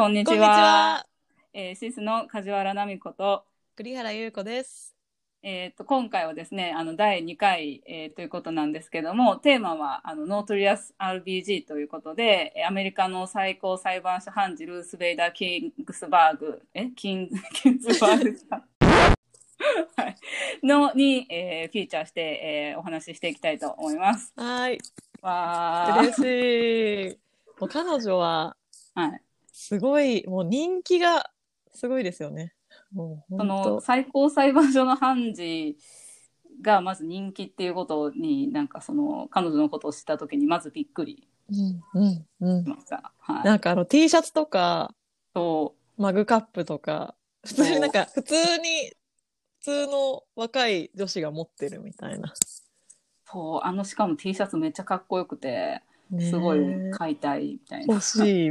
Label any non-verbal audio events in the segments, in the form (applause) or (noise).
こんにちは。こんにちは。えーシスの梶原奈美子と、栗原優子です。えー、と今回はですね、あの第2回、えーということなんですけども、テーマはあのノートリアス RBG ということで、えーアメリカの最高裁判所判事ルース・ベイダー・ギンズバーグ、えギン (laughs) ギンズバーグさん (laughs) はいのに、えーフィーチャーして、えーお話ししていきたいと思います。はい。わー嬉しい。もう彼女は、はい、すごい、もう人気がすごいですよね。もうその。最高裁判所の判事がまず人気っていうことになんかその彼女のことを知った時にまずびっくりし。ました。はい、なんかあの T シャツとか、そマグカップとか、普通になんか普通に、普通の若い女子が持ってるみたいな。うそうあのしかも T シャツめっちゃかっこよくてすごい買いたいみたいな。欲しい。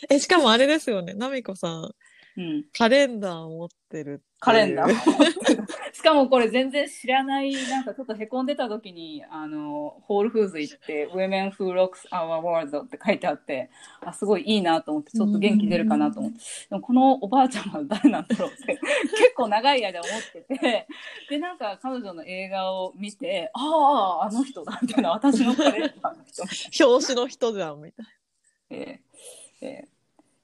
(laughs) え、しかもあれですよね。ナミコさん、うん、カレンダーを持ってるっていう。カレンダー。(laughs) しかもこれ全然知らないなんかちょっとへこんでた時にあのホールフーズ行って「Women Who Rocks Our World」って書いてあってあすごいいいなと思ってちょっと元気出るかなと思って。でもこのおばあちゃんは誰なんだろうって (laughs) 結構長い間思っててでなんか彼女の映画を見てあああの人だみたいな私のカレンダーの人。表紙の人じゃん、みたいえーえー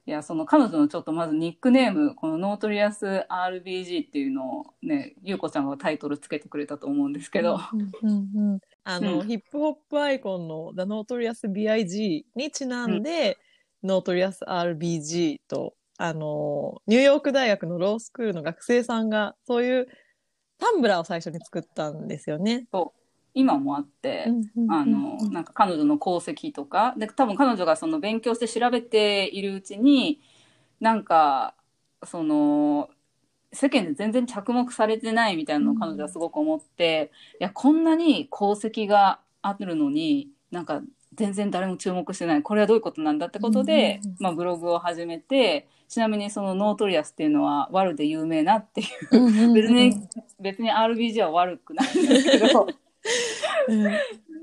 いやその彼女のちょっとまずニックネームこのノートリアス RBG っていうのをねゆうこちゃんがタイトルつけてくれたと思うんですけど、な。うんうんあの、うんヒップホップアイコンの The Notorious B.I.G. にちなんで、Notorious RBG と、あの、ニューヨーク大学のロースクールの学生さんが、そういうTumblr を最初に作ったんですよね。今もあって、あのなんか彼女の功績とかで多分彼女がその勉強して調べているうちになんかその世間で全然着目されてないみたいなのを彼女はすごく思って、いやこんなに功績があるのになんか全然誰も注目してない。これはどういうことなんだってことで、まあ、ブログを始めてちなみにその Notorious っていうのはワルで有名なっていう。別に別に RBG は悪くないんですけど。うん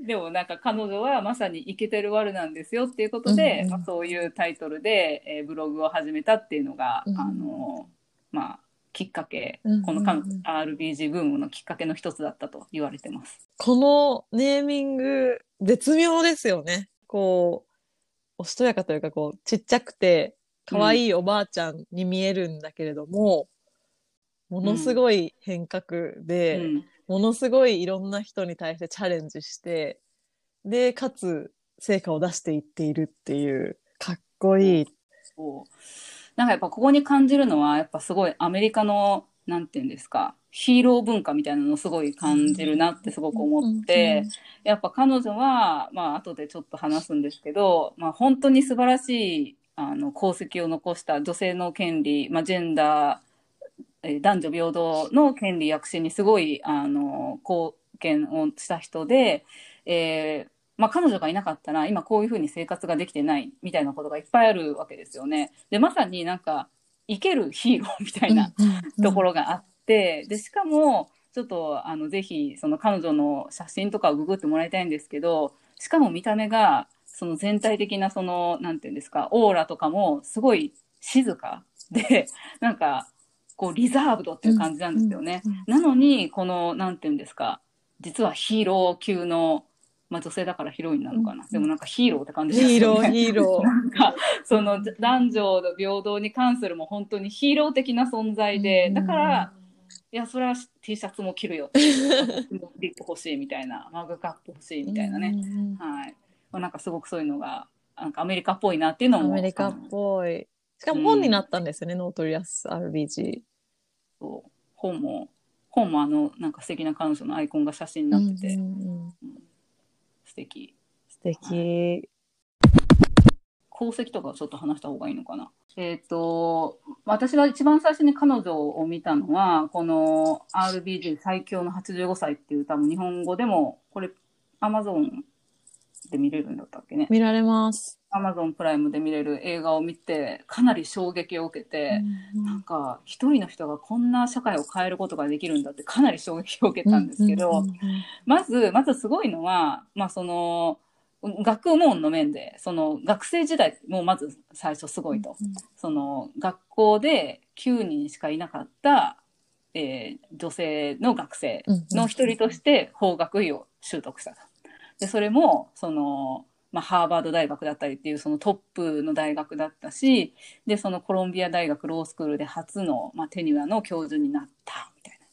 (laughs) でもなんか彼女はまさにイケてるワルなんですよっていうことで、うんうんまあ、そういうタイトルで、えーブログを始めたっていうのが、うんあのまあきっかけ、うんうんうんこの RBG ブームのきっかけの一つだったと言われてます。このネーミング、絶妙ですよね。こう、おしとやかというか、こう、ちっちゃくて、可愛いおばあちゃんに見えるんだけれども、ものすごい変革うで、ん、ものすごいいろんな人に対してチャレンジして、で、かつ、成果を出していっているっていう、かっこいい。そう。なんかやっぱここに感じるのはやっぱすごいアメリカのなんていうんですかヒーロー文化みたいなのをすごい感じるなってすごく思って、やっぱ彼女は、まあ後でちょっと話すんですけど、まあ本当に素晴らしいあの功績を残した女性の権利、まあジェンダー男女平等の権利躍進にすごいあの貢献をした人で、えーまあ彼女がいなかったら今こういうふうに生活ができてないみたいなことがいっぱいあるわけですよね。で、まさになんか生けるヒーローみたいなところがあって、でしかもちょっとあのぜひその彼女の写真とかをググってもらいたいんですけどしかも見た目がその全体的なそのなんていうんですかオーラとかもすごい静かでなんかこうリザーブドっていう感じなんですよね。なのにこのなんていうんですか実はヒーロー級の、まあ、女性だからヒロインなのかな、うんでもなんかヒーローって感じですよね。ヒーロー、ヒーロ (laughs) なんかその男女の平等に関するも本当にヒーロー的な存在で、ー。だから、いやそれは T シャツも着るよリップ欲しいみたいなマグカップ欲しいみたいなね、うんうんうんはいまあなんかすごくそういうのがなんかアメリカっぽいなっていうのもアメリカっぽい。しかも本になったんですよね、 Notorious RBG。そう。本も本もあのなんか素敵な彼女のアイコンが写真になってて、うんうんうん。素敵。素敵。功績とかをちょっと話した方がいいのかな。えっ、と、私が一番最初に彼女を見たのは、この RBG 最強の85歳っていう多分日本語でも、これ Amazon で見れるんだったっけね。見られます。Amazon プライムで見れる映画を見て、かなり衝撃を受けて、なんか一人の人がこんな社会を変えることができるんだってかなり衝撃を受けたんですけど、まず、まずすごいのは、まあその、学問の面でその学生時代もまず最初すごいと、その学校で9人しかいなかった、えー女性の学生の一人として法学位を習得したと。でそれもその、まあ、ハーバード大学だったりっていうそのトップの大学だったしでそのコロンビア大学ロースクールで初の、まあ、テニュアの教授になったみたいな。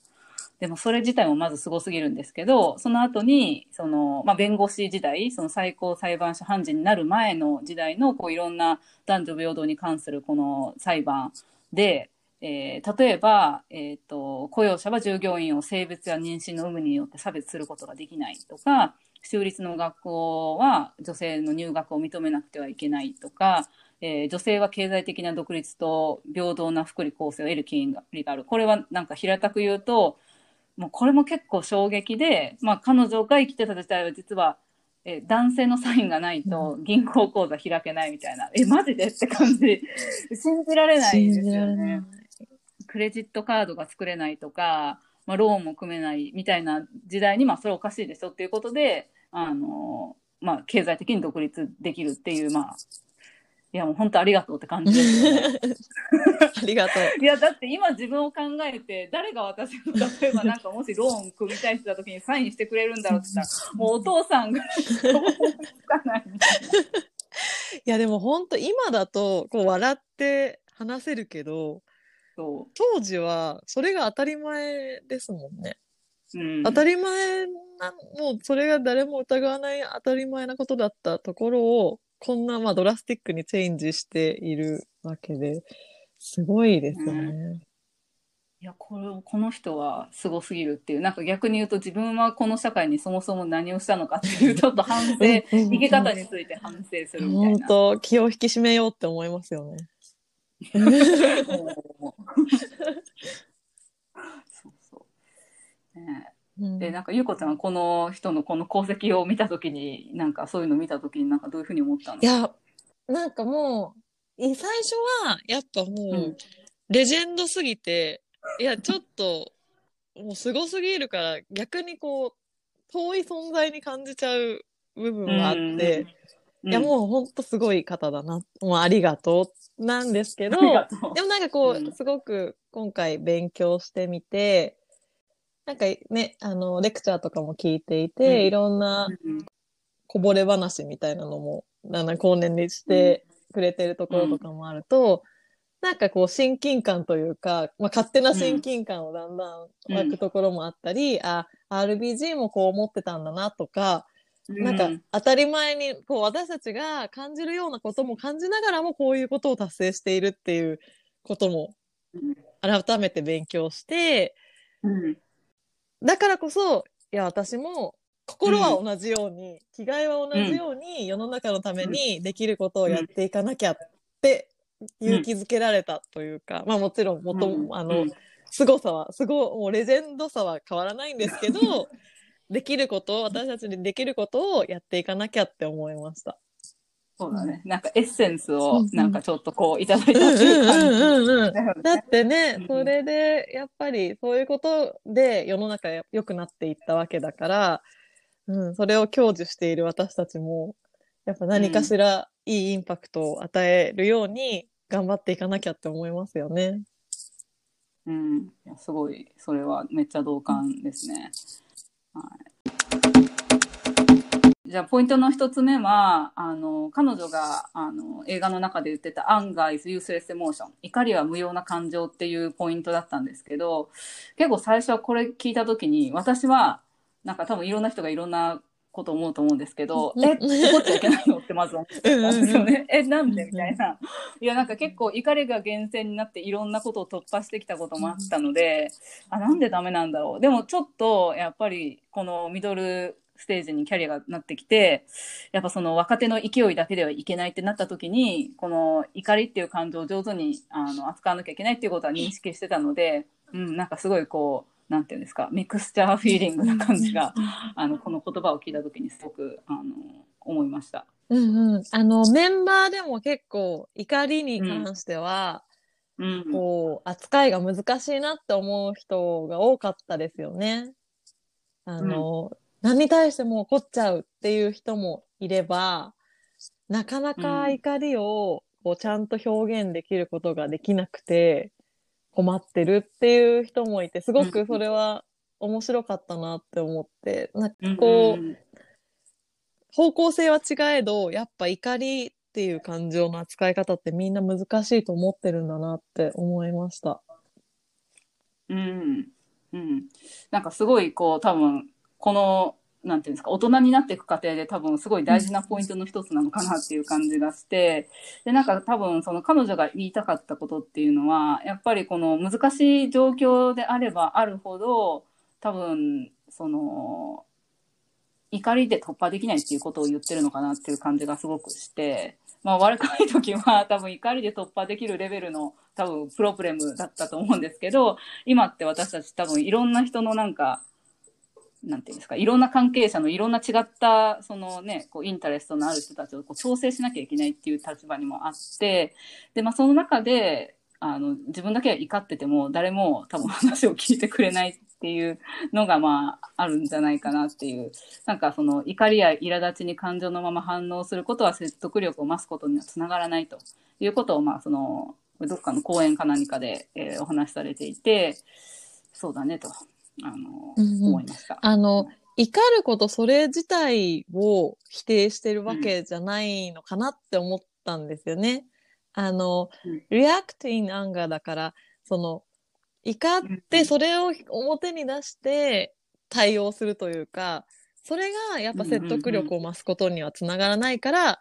でもそれ自体もまずすごすぎるんですけどその後にその、まあ、弁護士時代その最高裁判所判事になる前の時代のこういろんな男女平等に関するこの裁判で、えー例えば、えー、と雇用者は従業員を性別や妊娠の有無によって差別することができないとか州立の学校は女性の入学を認めなくてはいけないとか、えー女性は経済的な独立と平等な福利厚生を得る権利があるこれはなんか平たく言うともうこれも結構衝撃で、まあ、彼女が生きてた時代は実は、えー男性のサインがないと銀行口座開けないみたいな、えマジでって感じ (laughs) 信じられない信ですよね。。クレジットカードが作れないとか、まあ、ローンも組めないみたいな時代に、まあ、それおかしいでしょっていうことで、あのまあ、経済的に独立できるっていう、まあ、いやもう本当ありがとうって感じですよね。(laughs) ありがとう。いやだって今自分を考えて誰が私の例えばなんかもしローン組みたい人だ時にサインしてくれるんだろうって言ったら (laughs) もうお父さんがつかないみたいな。(laughs) いやでも本当今だとこう笑って話せるけどそ当時はそれが当たり前ですもんね。う、うん、当たり前なもうそれが誰も疑わない当たり前なことだったところをこんなまあドラスティックにチェンジしているわけですごいですよね。いやこれこの人はすごすぎるっていうなんか逆に言うと自分はこの社会にそもそも何をしたのかっていうちょっと反省うんうんうん。生き方について反省するみたい本な。当気を引き締めようって思いますよね。ね。うん。でなんかゆうこちゃんはこの人のこの功績を見たときになんかそういうの見たときになんかどういうふうに思ったのいや、なんかもう、い最初は、やっぱもう、うん。レジェンドすぎて、いや、ちょっと、もうすごすぎるから、逆にこう、遠い存在に感じちゃう部分はあって、いや、もうほんとすごい方だな。もうありがとうなんですけど、でもなんかこう、うん。すごく今回勉強してみて、なんかね、あの、レクチャーとかも聞いていて、うん。いろんなうんこぼれ話みたいなのも、だんだん後年にしてくれてるところとかもあると、なんかこう親近感というか、まあ、勝手な親近感をだんだん湧くところもあったり、あ、RBG もこう思ってたんだなとか、なんか当たり前にこう私たちが感じるようなことも感じながらもこういうことを達成しているっていうこともうん。改めて勉強して、うんだからこそ、いや、私も、心は同じように、気概は同じように、世の中のためにできることをやっていかなきゃって、勇気づけられたというか、まあもちろん、もとも、あの、うん。凄さは、すごい、もうレジェンドさは変わらないんですけど、できることを、私たちにできることをやっていかなきゃって思いました。そうだね。なんかエッセンスをうんなんかちょっとこういただいたうんっていう感じ。うんうんうんだってねう、んそれで、やっぱり、そういうことで世の中が良くなっていったわけだから、うん、それを享受している私たちも、やっぱ何かしらいいインパクトを与えるように頑張っていかなきゃって思いますよね。うん、いやすごいそれはめっちゃ同感ですね。はい、じゃあポイントの一つ目はあの彼女があの映画の中で言ってた「アンガー is useless emotion」怒りは無用な感情っていうポイントだったんですけど結構最初はこれ聞いた時に私はなんか多分いろんな人がいろんなこと思うと思うんですけど、うんえ、怒っちゃいけないのってまず思ってたんですよね。え、なんでみたいな。いや、なんか結構怒りが源泉になっていろんなことを突破してきたこともあったので、あ、なんでダメなんだろう。でもちょっと、やっぱりこのミドルステージにキャリアがなってきて、やっぱその若手の勢いだけではいけないってなった時に、この怒りっていう感情を上手にあの扱わなきゃいけないっていうことは認識してたので、うん、なんかすごいこう、なんていうんですか、ミクスチャーフィーリングな感じが、あの、この言葉を聞いた時にすごく、あの、思いました。うんうん。あの、メンバーでも結構怒りに関しては、うん。こう、扱いが難しいなって思う人が多かったですよね。あの、何に対しても怒っちゃうっていう人もいれば、なかなか怒りをこうちゃんと表現できることができなくて困ってるっていう人もいて、すごくそれは面白かったなって思って、なんかこう、うん。方向性は違えど、やっぱ怒りっていう感情の扱い方ってみんな難しいと思ってるんだなって思いました。うん。うん、なんかすごいこう多分このなんていうんですか大人になっていく過程で多分すごい大事なポイントの一つなのかなっていう感じがしてでなんか多分その彼女が言いたかったことっていうのはやっぱりこの難しい状況であればあるほど多分その怒りで突破できないっていうことを言ってるのかなっていう感じがすごくして。まあ、悪くない時は多分怒りで突破できるレベルの多分プロブレムだったと思うんですけど今って私たち多分いろんな人のなんかなんていうんですかいろんな関係者のいろんな違ったそのねこうインタレストのある人たちをこう調整しなきゃいけないっていう立場にもあってで、まあ、その中であの自分だけは怒ってても誰も多分話を聞いてくれないっていうのがまああるんじゃないかなっていうなんかその怒りや苛立ちに感情のまま反応することは説得力を増すことにはつながらないということをまあそのどっかの講演か何かで、えーお話しされていてそうだねと。あの、うんうん。思いました。あの、怒ることそれ自体を否定してるわけじゃないのかなって思ったんですよね。あの、うん。react in anger だから、その、怒ってそれを表に出して対応するというか、それがやっぱ説得力を増すことにはつながらないから、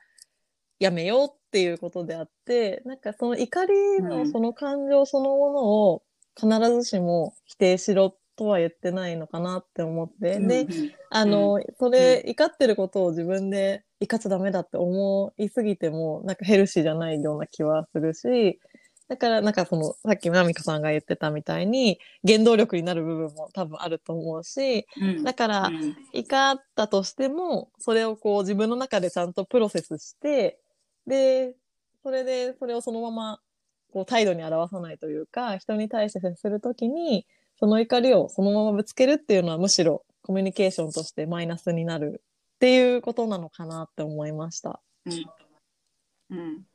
やめようっていうことであって、なんかその怒りうん。のその感情そのものを必ずしも否定しろとは言ってないのかなって思って。で、あの、それ、怒ってることを自分で怒っちゃダメだって思いすぎても、なんかヘルシーじゃないような気はするし、だからなんかその、さっきナミカさんが言ってたみたいに、原動力になる部分も多分あると思うし、うん。だからう、ん。怒ったとしても、それをこう自分の中でちゃんとプロセスして、で、それで、それをそのまま、こう態度に表さないというか、人に対して接するときに、その怒りをそのままぶつけるっていうのはむしろコミュニケーションとしてマイナスになるっていうことなのかなって思いました。うんうん、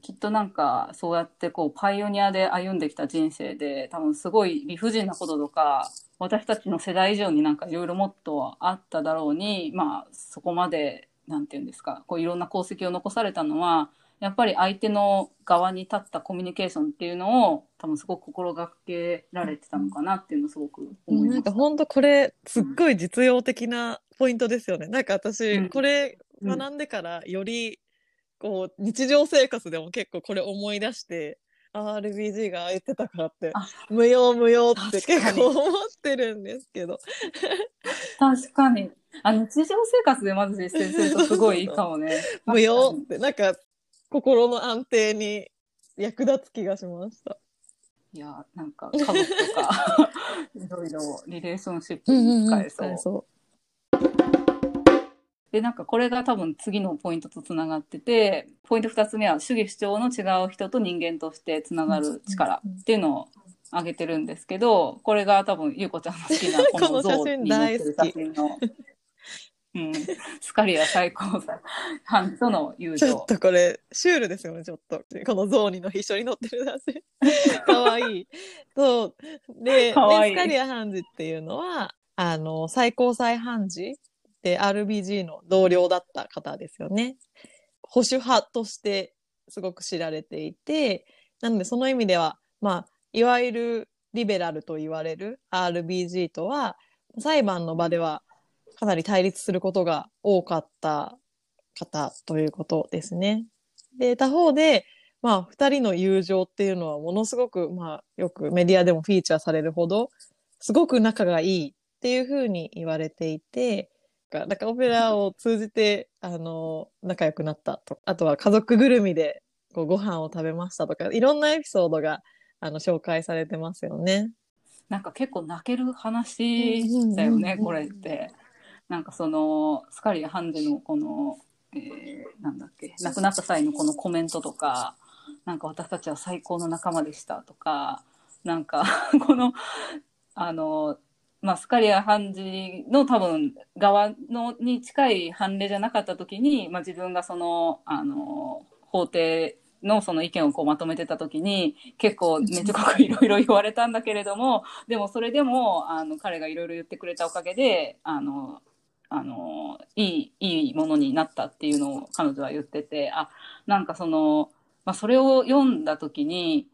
きっとなんかそうやってこうパイオニアで歩んできた人生で多分すごい理不尽なこととか私たちの世代以上になんかいろいろもっとあっただろうにまあそこまでなんていうんですかこういろんな功績を残されたのはやっぱり相手の側に立ったコミュニケーションっていうのを多分すごく心がけられてたのかなっていうのをすごく思いました。なんか本当これすっごい実用的なポイントですよね。なんか私、うんこれうん学んでからよりこう日常生活でも結構これ思い出して、あ RBG が言ってたからってあ無用無用って結構思ってるんですけど。確かにあ日常生活でまず実践するとすごいいいかもね。(laughs) 無用ってなんか心の安定に役立つ気がしました。いや、なんか家族とか、(laughs) いろいろリレーションシップに使えそう。そで、なんかこれが多分次のポイントとつながってて、ポイント2つ目は主義主張の違う人と人間としてつながる力っていうのを挙げてるんですけど、これが多分ゆうこちゃんの好きなこの像に載ってる写真の、(laughs) うん、スカリア最高裁判との友情。ちょっ。とこれシュールですよねちょっと。このゾーニの一緒に乗ってる写真かわい。いそう。でいい。でスカリア判事っていうのはあの最高裁判事で RBG の同僚だった方ですよね。保守派としてすごく知られていてなのでその意味ではまあいわゆるリベラルと言われる RBG とは裁判の場ではかなり対立することが多かった方ということですね。で、他方で、まあ、二人の友情っていうのはものすごく、まあ、よくメディアでもフィーチャーされるほど、すごく仲がいいっていうふうに言われていて、なんかオペラを通じて、あの、仲良くなったと。あとは家族ぐるみでこうご飯を食べましたとか、いろんなエピソードが、あの、紹介されてますよね。なんか結構泣ける話だよね、これって。なんかそのスカリア判事のこの、えーなんだっけ亡くなった際のこのコメントとかなんか私たちは最高の仲間でしたとかなんか (laughs) このあのまあ、スカリア判事の多分側のに近い判例じゃなかった時に、まあ、自分がそのあの法廷のその意見をこうまとめてた時に結構めちゃくいろいろ言われたんだけれどもでもそれでもあの彼がいろいろ言ってくれたおかげであのあのいいいいものになったっていうのを彼女は言っててあなんかその、まあ、それを読んだ時に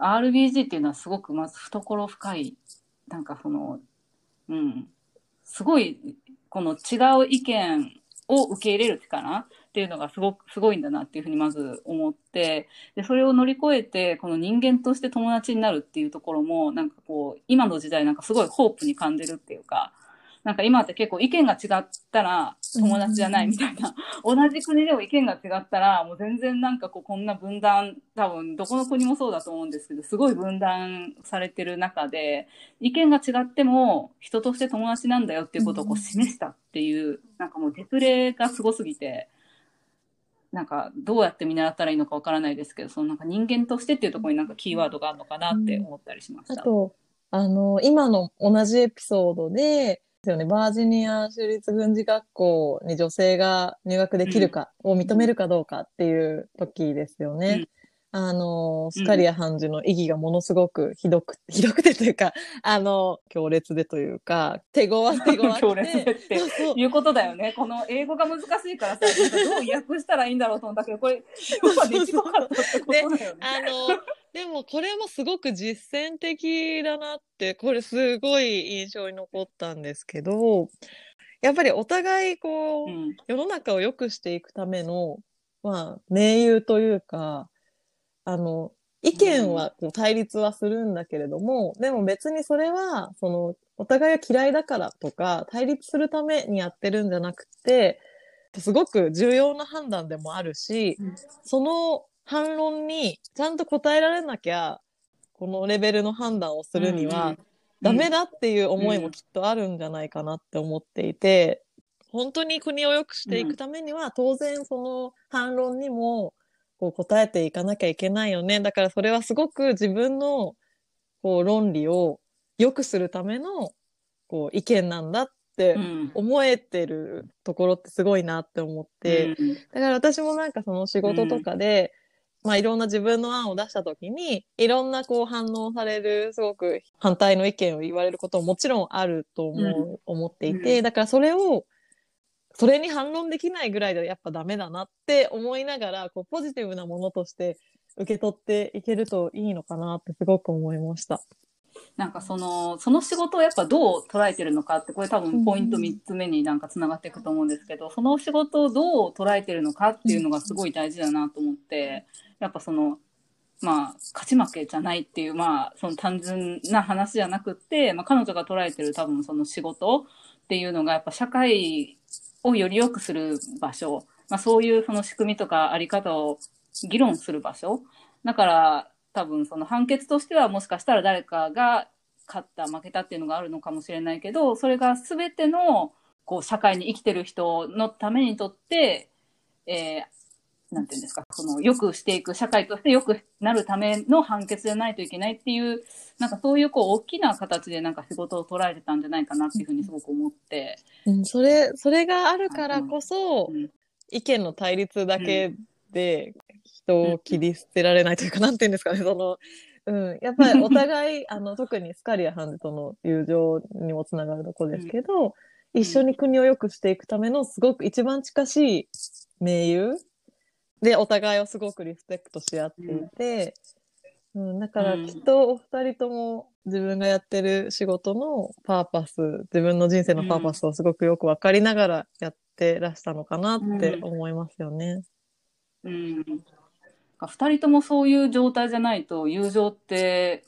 RBG っていうのはすごくまず懐深いなんかそのうんすごいこの違う意見を受け入れる力っていうのがすごくすごいんだなっていうふうにまず思ってでそれを乗り越えてこの人間として友達になるっていうところもなんかこう今の時代なんかすごいホープに感じるっていうかなんか今って結構意見が違ったら友達じゃないみたいな、同じ国でも意見が違ったらもう全然なんかこうこんな分断多分どこの国もそうだと思うんですけどすごい分断されてる中で意見が違っても人として友達なんだよっていうことをこう示したっていうなんかもうデプレがすごすぎて。なんかどうやって見習ったらいいのかわからないですけどそのなんか人間としてっていうところになんかキーワードがあるのかなって思ったりしました。あとあの今の同じエピソードでですよね。バージニア州立軍事学校に女性が入学できるかを認めるかどうかっていう時ですよね。うん、あの、スカリア判事の意義がものすごくひどく、(laughs) ひどくてというか、あの、強烈でというか、手強手強強烈でっていうことだよね。この英語が難しいからさ、どう訳したらいいんだろうと思ったけど、これ、(laughs) 要はできなかったってことだよね。あの、でもこれもすごく実践的だなってこれすごい印象に残ったんですけどやっぱりお互いこう、うん、世の中を良くしていくためのまあ盟友というかあの意見は対立はするんだけれども、うん、でも別にそれはそのお互いが嫌いだからとか対立するためにやってるんじゃなくてすごく重要な判断でもあるし、うん、その反論にちゃんと答えられなきゃ、このレベルの判断をするには、ダメだっていう思いもきっとあるんじゃないかなって思っていて、本当に国を良くしていくためには、当然その反論にもこう答えていかなきゃいけないよね。だからそれはすごく自分のこう論理を良くするためのこう意見なんだって思えてるところってすごいなって思って、だから私もなんかその仕事とかで、まあ、いろんな自分の案を出した時にいろんなこう反応されるすごく反対の意見を言われることももちろんあると思う、うん、思っていてだからそれをそれに反論できないぐらいでやっぱダメだなって思いながらこうポジティブなものとして受け取っていけるといいのかなってすごく思いました。なんかそのその仕事をやっぱどう捉えてるのかってこれ多分ポイント3つ目になんかつながっていくと思うんですけど、その仕事をどう捉えてるのかっていうのがすごい大事だなと思って、やっぱその、まあ、勝ち負けじゃないっていう、まあ、その単純な話じゃなくって、まあ、彼女が捉えてる多分その仕事っていうのが、やっぱ社会をより良くする場所、まあ、そういうその仕組みとかあり方を議論する場所。だから、多分その判決としてはもしかしたら誰かが勝った負けたっていうのがあるのかもしれないけどそれが全てのこう社会に生きてる人のためにとって、えー、なんていうんですか、その、よくしていく、社会としてよくなるための判決じゃないといけないっていう、なんかそういうこう、大きな形でなんか仕事を捉えてたんじゃないかなっていうふうにすごく思って。うん、それ、それがあるからこそ、うん、意見の対立だけで人を切り捨てられないというか、うん、なんていうんですかね、その、うん、やっぱりお互い、(laughs) あの、特にスカリア判事との友情にもつながるとこですけど、一緒に国を良くしていくためのすごく一番近しい盟友で、お互いをすごくリスペクトし合っていて、うん、うん、だからきっとお二人とも自分がやってる仕事のパーパス、自分の人生のパーパスをすごくよく分かりながらやってらしたのかなって思いますよね。うん。うん、二人ともそういう状態じゃないと友情って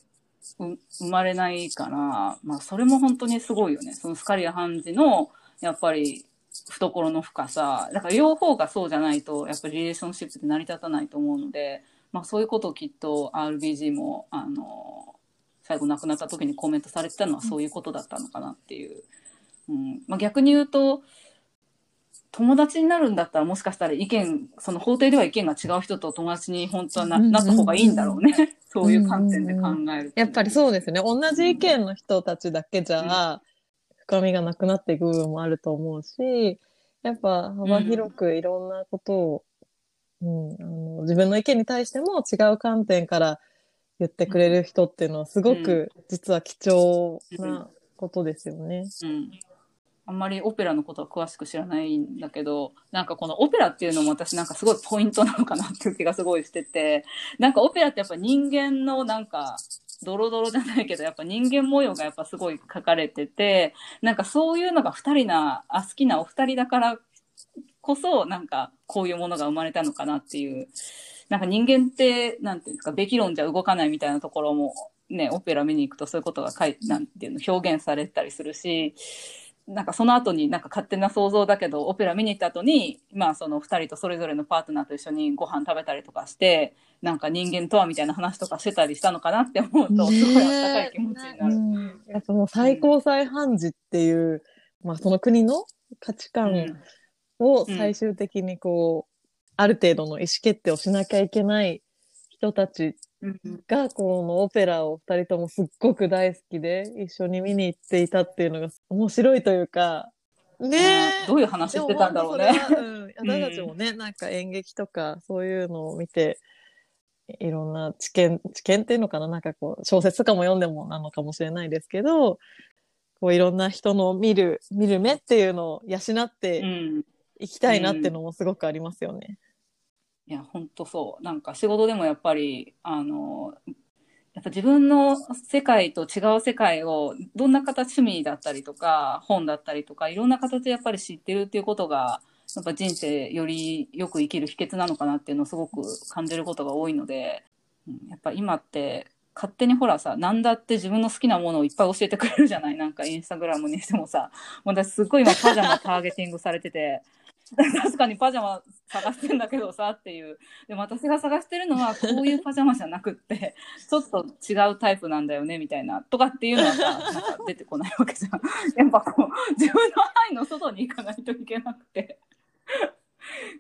生まれないから、まあそれも本当にすごいよね。そのスカリア判事のやっぱり懐の深さ。だから両方がそうじゃないとやっぱりリレーションシップって成り立たないと思うので、まあ、そういうことをきっと RBG もあの最後亡くなった時にコメントされてたのはそういうことだったのかなっていう、うん。まあ、逆に言うと友達になるんだったらもしかしたら意見その法廷では意見が違う人と友達に本当はな,、なった方がいいんだろうね。そういう観点で考える、やっぱりそうですね。同じ意見の人たちだけじゃ、深みがなくなっていく部分もあると思うし、やっぱ幅広くいろんなことを、うん、あの自分の意見に対しても違う観点から言ってくれる人っていうのはすごく実は貴重なことですよね。うんあんまりオペラのことは詳しく知らないんだけど、なんかこのオペラっていうのも私なんかすごいポイントなのかなっていう気がすごいしてて、なんかオペラってやっぱ人間のなんか、ドロドロじゃないけど、やっぱ人間模様がやっぱすごい書かれてて、なんかそういうのが二人な、あ、好きなお二人だからこそ、なんかこういうものが生まれたのかなっていう。なんか人間って、なんていうんですか、べき論じゃ動かないみたいなところも、ね、オペラ見に行くとそういうことが書いなんていうの表現されたりするし、なんかその後になんか勝手な想像だけどオペラ見に行った後にまあその2人とそれぞれのパートナーと一緒にご飯食べたりとかしてなんか人間とはみたいな話とかしてたりしたのかなって思うとすごいあったかい気持ちになる。ね、やっぱもう最高裁判事っていう、うん、まあその国の価値観を最終的にこう、うん、ある程度の意思決定をしなきゃいけない人たちが、このオペラを二人ともすっごく大好きで、一緒に見に行っていたっていうのが面白いというか、ねどういう話してたんだろうね。うん、(laughs) 私たちもね、なんか演劇とかそういうのを見て、いろんな知見、知見っていうのかな？なんかこう、小説とかも読んでもなのかもしれないですけど、こういろんな人の見る、見る目っていうのを養っていきたいなっていうのもすごくありますよね。いや、本当そう。なんか仕事でもやっぱり、あの、やっぱ自分の世界と違う世界をどんな形趣味だったりとか本だったりとかいろんな形でやっぱり知ってるっていうことがやっぱ人生よりよく生きる秘訣なのかなっていうのをすごく感じることが多いので、うん、やっぱ今って勝手にほらさ何だって自分の好きなものをいっぱい教えてくれるじゃない？なんかインスタグラムにしてもさ私すっごい今パジャマターゲティングされてて (laughs) 確かにパジャマ探してんだけどさっていう。でも私が探してるのはこういうパジャマじゃなくって、(laughs) ちょっと違うタイプなんだよねみたいな。とかっていうのはさ、(laughs) なんか出てこないわけじゃん。やっぱこう、自分の範囲の外に行かないといけなくて。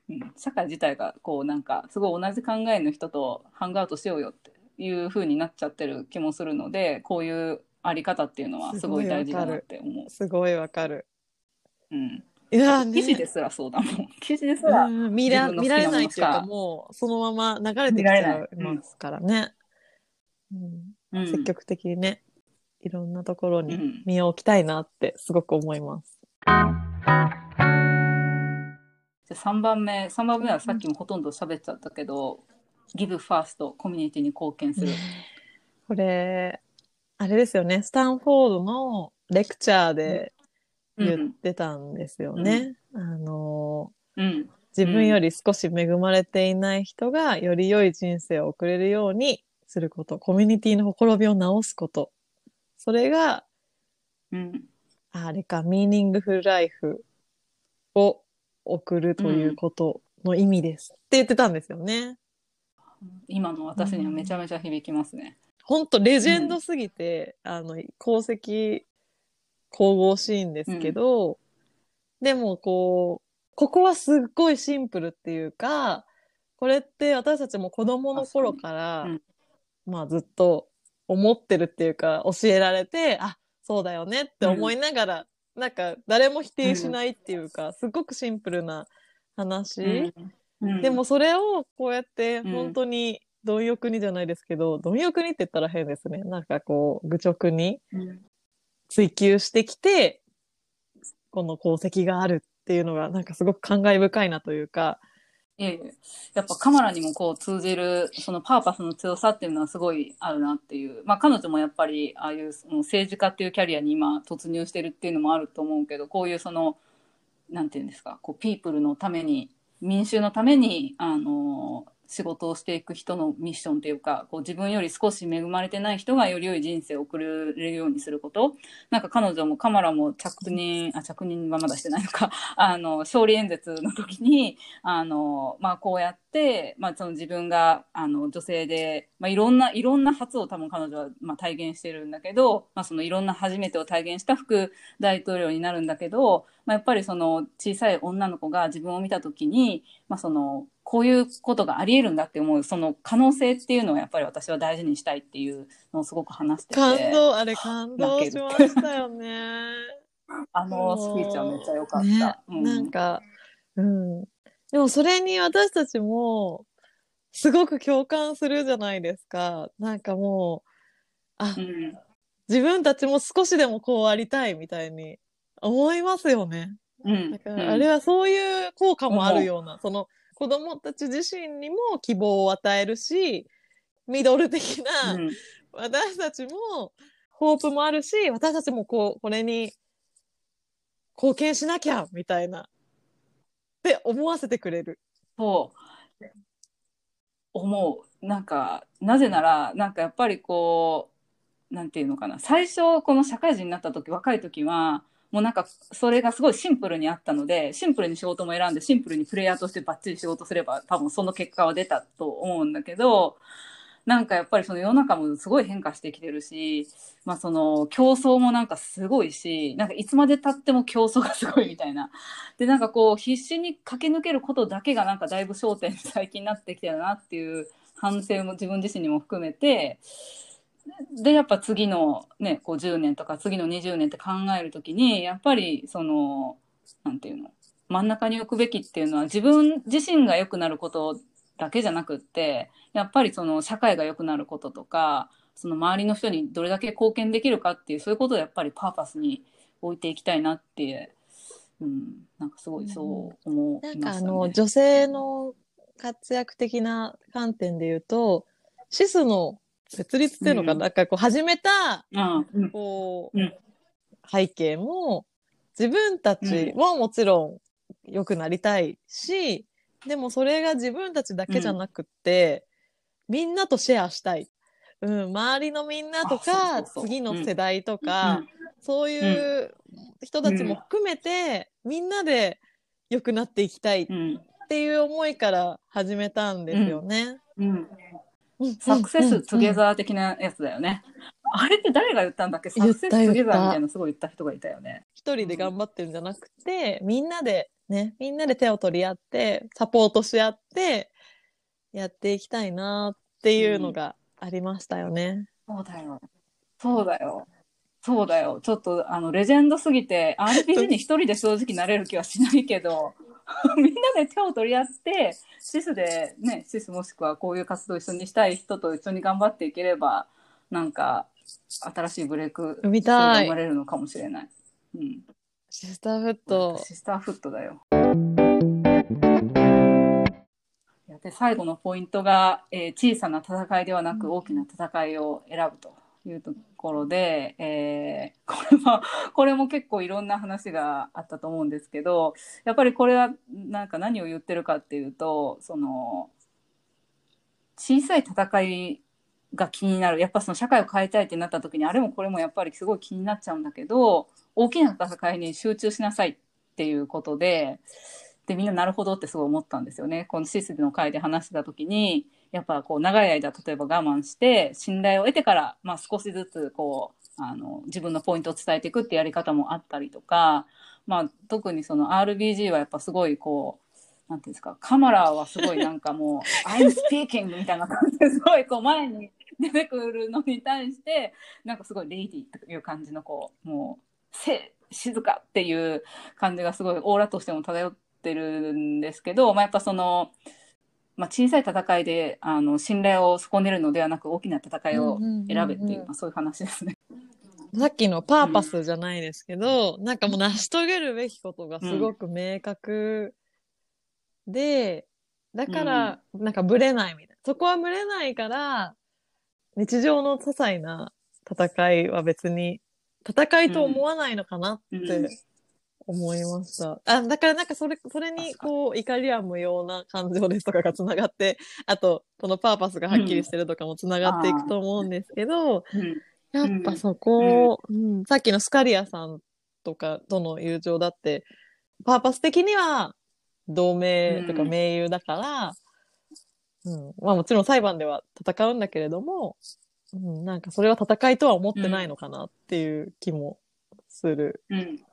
うん、社会自体がこうなんかすごい同じ考えの人とハングアウトしようよっていう風になっちゃってる気もするのでこういうあり方っていうのはすごい大事だなって思う。すごいわかる。うん。いや、ね、記事ですらそうだもん。記事ですら。見ら見られないっていうか、もうそのまま流れてきちゃいますからね。うん、積極的にね、いろんなところに身を置きたいなってすごく思います。じゃ3番目、3番目はさっきもほとんど喋っちゃったけど、ギブファースト、コミュニティに貢献する。(laughs) これ、あれですよね、スタンフォードのレクチャーで言ってたんですよね。うん、あの、うん、自分より少し恵まれていない人がより良い人生を送れるようにすること、コミュニティのほころびを直すこと。それが、うん、あれか、ミーニングフルライフを送るということの意味です、って言ってたんですよね。今の私にはめちゃめちゃ響きますね。本当レジェンドすぎて、あの、功績神々しいんですけど、うん、でもこう、ここはすっごいシンプルっていうか、これって私たちも子供の頃から、うん、まあずっと思ってるっていうか、教えられて、あ、そうだよねって思いながら、うん、なんか誰も否定しないっていうか、すごくシンプルな話。でもそれをこうやって本当に貪欲にじゃないですけど、貪欲にって言ったら変ですね。なんかこう、愚直に追求してきて、この功績があるっていうのが、なんかすごく感慨深いなというか、ええ、やっぱカマラにもこう通じるそのパーパスの強さっていうのはすごいあるなっていう、まあ、彼女もやっぱりああいうその政治家っていうキャリアに今突入してるっていうのもあると思うけどこういうそのなんていうんですかこうピープルのために民衆のためにあの仕事をしていく人のミッションというかこう自分より少し恵まれてない人がより良い人生を送れるようにすること。なんか彼女もカマラも着任あ着任はまだしてないのか。(laughs) あの勝利演説の時にあの、まあ、こうやって、まあ、その自分があの女性で、まあ、いろんないろんな初を多分彼女は、まあ、体現してるんだけど、まあ、そのいろんな初めてを体現した副大統領になるんだけど、まあ、やっぱりその小さい女の子が自分を見た時に、まあ、そのこういうことがあり得るんだって思う、その可能性っていうのをやっぱり私は大事にしたいっていうのをすごく話してて。感動、あれ感動しましたよね。あのスピーチはめっちゃ良かった。ね、うんなんか、うん。でもそれに私たちも、すごく共感するじゃないですか。なんかもう、あ、うん自分たちも少しでもこうありたいみたいに思いますよね。うんだからあれはそういう効果もあるような、その子供たち自身にも希望を与えるし、ミドル的な、うん。私たちもホープもあるし、私たちもこう、これに貢献しなきゃ、みたいな、って思わせてくれる。そう。思う。なんかなぜならなんかやっぱりこうなんていうのかな。最初この社会人になった時若い時はもうなんかそれがすごいシンプルにあったのでシンプルに仕事も選んでシンプルにプレイヤーとしてバッチリ仕事すれば多分その結果は出たと思うんだけどなんかやっぱりその世の中もすごい変化してきてるし、まあその競争もなんかすごいし、なんかいつまで経っても競争がすごいみたいな。で、なんかこう必死に駆け抜けることだけがなんかだいぶ焦点最近になってきてるなっていう反省も自分自身にも含めて、で、やっぱ次のね、こう10年とか次の20年って考えるときに、やっぱりその、なんていうの、真ん中に置くべきっていうのは自分自身が良くなることだけじゃなくって、やっぱりその社会が良くなることとか、その周りの人にどれだけ貢献できるかっていう、そういうことをやっぱりパーパスに置いていきたいなって、うん、なんかすごいそう思ないんましたね。かあの、女性の活躍的な観点で言うと、シスの設立っていうのかな、うん。なんかこう始めた、うん、うん、こう、うん。背景も、自分たちももちろん良くなりたいし、でもそれが自分たちだけじゃなくって、みんなとシェアしたい。うん、周りのみんなとあか、次の世代とか、そういう人たちも含めて、みんなで良くなっていきたいっうん、ていう思いから始めたんですよね。うん。うんサクセストゥゲー。ザー的なやつだよね。あれって誰が言ったんだっけ？サクセストゥゲザーみたたいなすごい言った人がいたよね。一人で頑張ってるんじゃなくて、みんなでね、みんなで手を取り合って、サポートし合って、やっていきたいなっていうのがありましたよね。そうだよ。そうだよ。そうだよ。ちょっと、あの、レジェンドすぎて、RPG に一人で正直なれる気はしないけど、(laughs) みんなで手を取り合って、シスでね、シスもしくはこういう活動を一緒にしたい人と一緒に頑張っていければ、なんか、新しいブレイク生みたい生まれるのかもしれない。うん。シスターフット。シスターフットだよ。で最後のポイントが、えー小さな戦いではなく大きな戦いを選ぶというところで、えーこれも (laughs) これも結構いろんな話があったと思うんですけどやっぱりこれはなんか何を言ってるかっていうとその小さい戦いが気になるやっぱその社会を変えたいってなった時にあれもこれもやっぱりすごい気になっちゃうんだけど大きな戦いに集中しなさいっていうことででみんななるほどってすごい思ったんですよね。このシスの会で話した時にやっぱこう長い間例えば我慢して信頼を得てから、まあ、少しずつこうあの自分のポイントを伝えていくってやり方もあったりとか、まあ、特にその RBG はやっぱすごいこうなんていうんですかカマラはすごいなんかもう「I'm speaking」みたいな感じですごいこう前に出てくるのに対してなんかすごいレイディーという感じのこうもうせ静かっていう感じがすごいオーラとしても漂ってるんですけど、まあ、やっぱその、まあ、小さい戦いであの信頼を損ねるのではなく大きな戦いを選べっていう,、うんうんうんうんまあ、そういう話ですね。(laughs) さっきのパーパスじゃないですけど、なんかもう成し遂げるべきことがすごく明確で、だから、なんかブレないみたいな。そこはブレないから、日常の些細な戦いは別に、戦いと思わないのかなってうん思いました。あ、だからなんかそれ、それにこう、怒りは無用な感情ですとかがつながって、あと、そのパーパスがはっきりしてるとかもつながっていくと思うんですけど、うん。やっぱそこ、うん。さっきのスカリアさんとかとの友情だって、パーパス的には同盟とかうん。盟友だから、うん。まあもちろん裁判では戦うんだけれども、うん、なんかそれは戦いとは思ってないのかなっていう気もする。うん。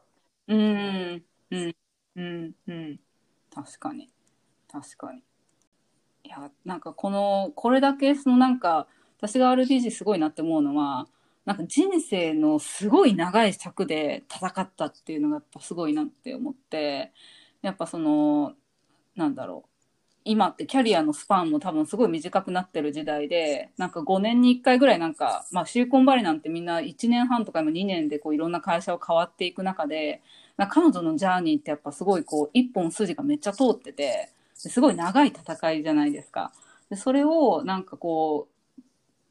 うん。うん。うん。うん。確かに。確かに。いや、なんかこの、これだけそのなんか、私が RPG すごいなって思うのは、なんか人生のすごい長い尺で戦ったっていうのがやっぱすごいなって思ってやっぱそのなんだろう今ってキャリアのスパンも多分すごい短くなってる時代で、なんか5年に1回ぐらいなんか、まあシリコンバレーなんてみんな1年半とか今2年でこういろんな会社を変わっていく中で、彼女のジャーニーってやっぱすごいこう一本筋がめっちゃ通ってて、すごい長い戦いじゃないですか。でそれをなんかこう、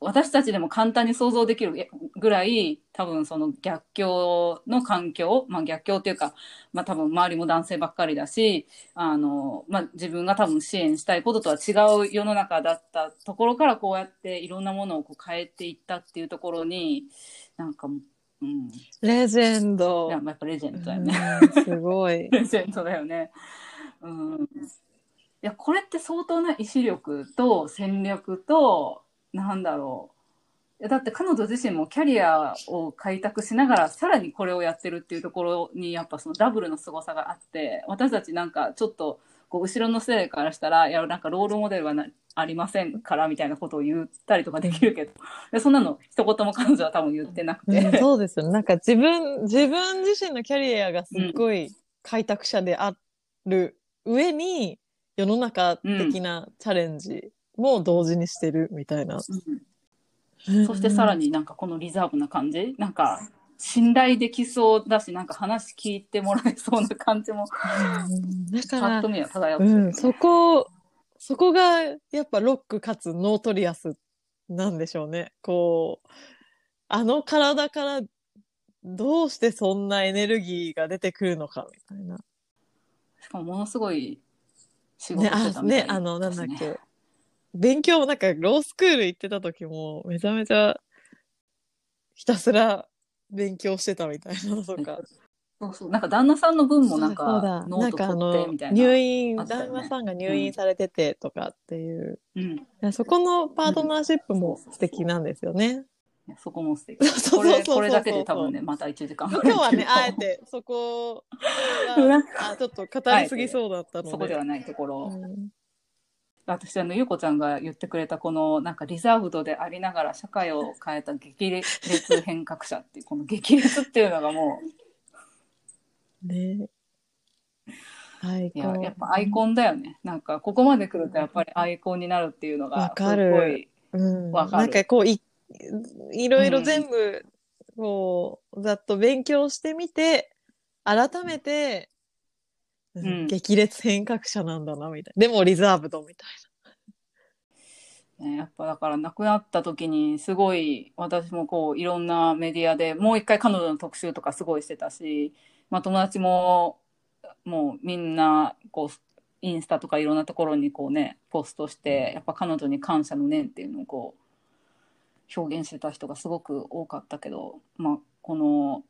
私たちでも簡単に想像できるぐらい多分その逆境の環境、まあ、逆境っていうか、まあ、多分周りも男性ばっかりだしあの、まあ、自分が多分支援したいこととは違う世の中だったところからこうやっていろんなものをこう変えていったっていうところになんか、うん、レジェンドやっぱレジェンドだよね。すごい。(laughs) レジェンドだよね。うんいやこれって相当な意志力と戦略となんだろう。だって彼女自身もキャリアを開拓しながらさらにこれをやってるっていうところにやっぱそのダブルの凄さがあって私たちなんかちょっとこう後ろの世代からしたらいやなんかロールモデルはなありませんからみたいなことを言ったりとかできるけどでそんなの一言も彼女は多分言ってなくて、うん、そうですよなんか自分自分自身のキャリアがすっごい開拓者である上に、世の中的なチャレンジ。も同時にしてるみたいな。うん、そしてさらになんかこのリザーブな感じ？なんか信頼できそうだしなんか話聞いてもらえそうな感じも、うん、だからパッと見は漂ってる、ね、うん、そこそこがやっぱロックかつ Notorious なんでしょうね。こうあの体からどうしてそんなエネルギーが出てくるのかみたいな。しかもものすごい仕事してたみたいね、あねあのなんだっけ勉強もなんかロースクール行ってた時もめちゃめちゃひたすら勉強してたみたいなのとか。(laughs) そうそう。なんか旦那さんの分もなんかノート取ってみたいな。入院、ね、旦那さんが入院されててとかっていう、うん、そこのパートナーシップも素敵なんですよね。そこも素敵。(laughs) これこれだけで多分ねまた1時間今日はねあえてそこは (laughs) あちょっと語りすぎそうだったので、そこではないところ。うん私あのゆうこちゃんが言ってくれたこのなんか reserved でありながら社会を変えた激烈変革者っていうこの激烈っていうのがもうね。いややっぱアイコンだよね。なんかここまで来るとやっぱりアイコンになるっていうのがすごいわかる。なんかこういいろいろ全部こうざっと勉強してみて改めてうん、激烈変革者なんだなみたいな。でもリザーブドみたいな。ね、やっぱだから亡くなった時にすごい私もこういろんなメディアでもう一回彼女の特集とかすごいしてたし、まあ、友達ももうみんなこうインスタとかいろんなところにこうねポストしてやっぱ彼女に感謝の念っていうのをこう表現してた人がすごく多かったけど、まあ、この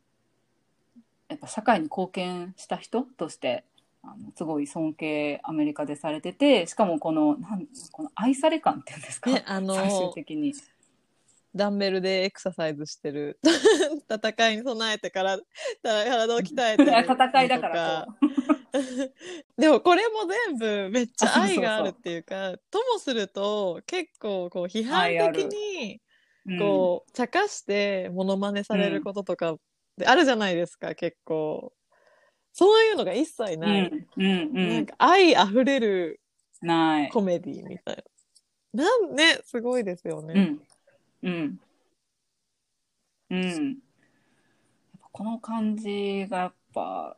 やっぱ社会に貢献した人としてあのすごい尊敬アメリカでされててしかもこのなんこの愛され感っていうんですか、ね、あの最終的に。ダンベルでエクササイズしてる。(laughs) 戦いに備えてから体を鍛えてる (laughs) 戦いだから (laughs) でもこれも全部めっちゃ愛があるっていうかともすると結構こう批判的にこう、茶化してモノマネされることとかであるじゃないですか、うん、結構そういうのが一切ない。うんうんうん、なんか愛あふれるコメディみたいな。なんね、すごいですよね。うん。うん。うん、この感じがやっぱ、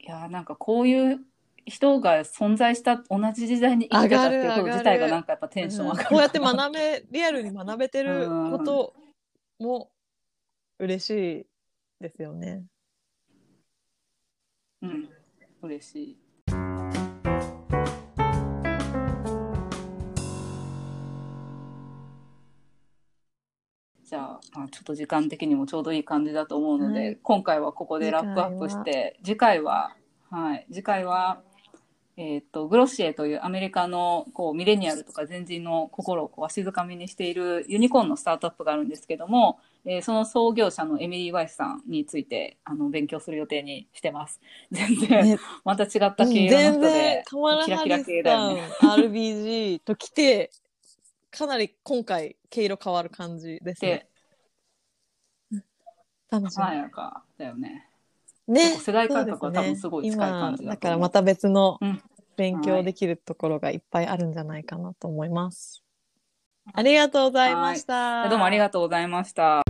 いや、なんかこういう人が存在した同じ時代に生きてたっていうこと自体がなんかやっぱテンション上がる、うん、こうやって学べ、リアルに学べてることも嬉しいですよね。うん、嬉しい。じゃあ、まあ、ちょっと時間的にもちょうどいい感じだと思うので、はい、今回はここでラップアップして次回ははい。次回はえーと、グロッシエというアメリカのこうミレニアルとか全人の心をこうわしづかみにしているユニコーンのスタートアップがあるんですけども、えー、その創業者のエミリー・ワイスさんについてあの勉強する予定にしてます。(laughs) 全然、ね、また違った経営の人で、キラキラ系だよね。RBG と来て、かなり今回毛色変わる感じですね。楽しみ。華やかだよね。ね。世代感覚は多分すごい近い感じだと思う今だからまた別のうん勉強できるところがいっぱいあるんじゃないかなと思います。ありがとうございました。どうもありがとうございました。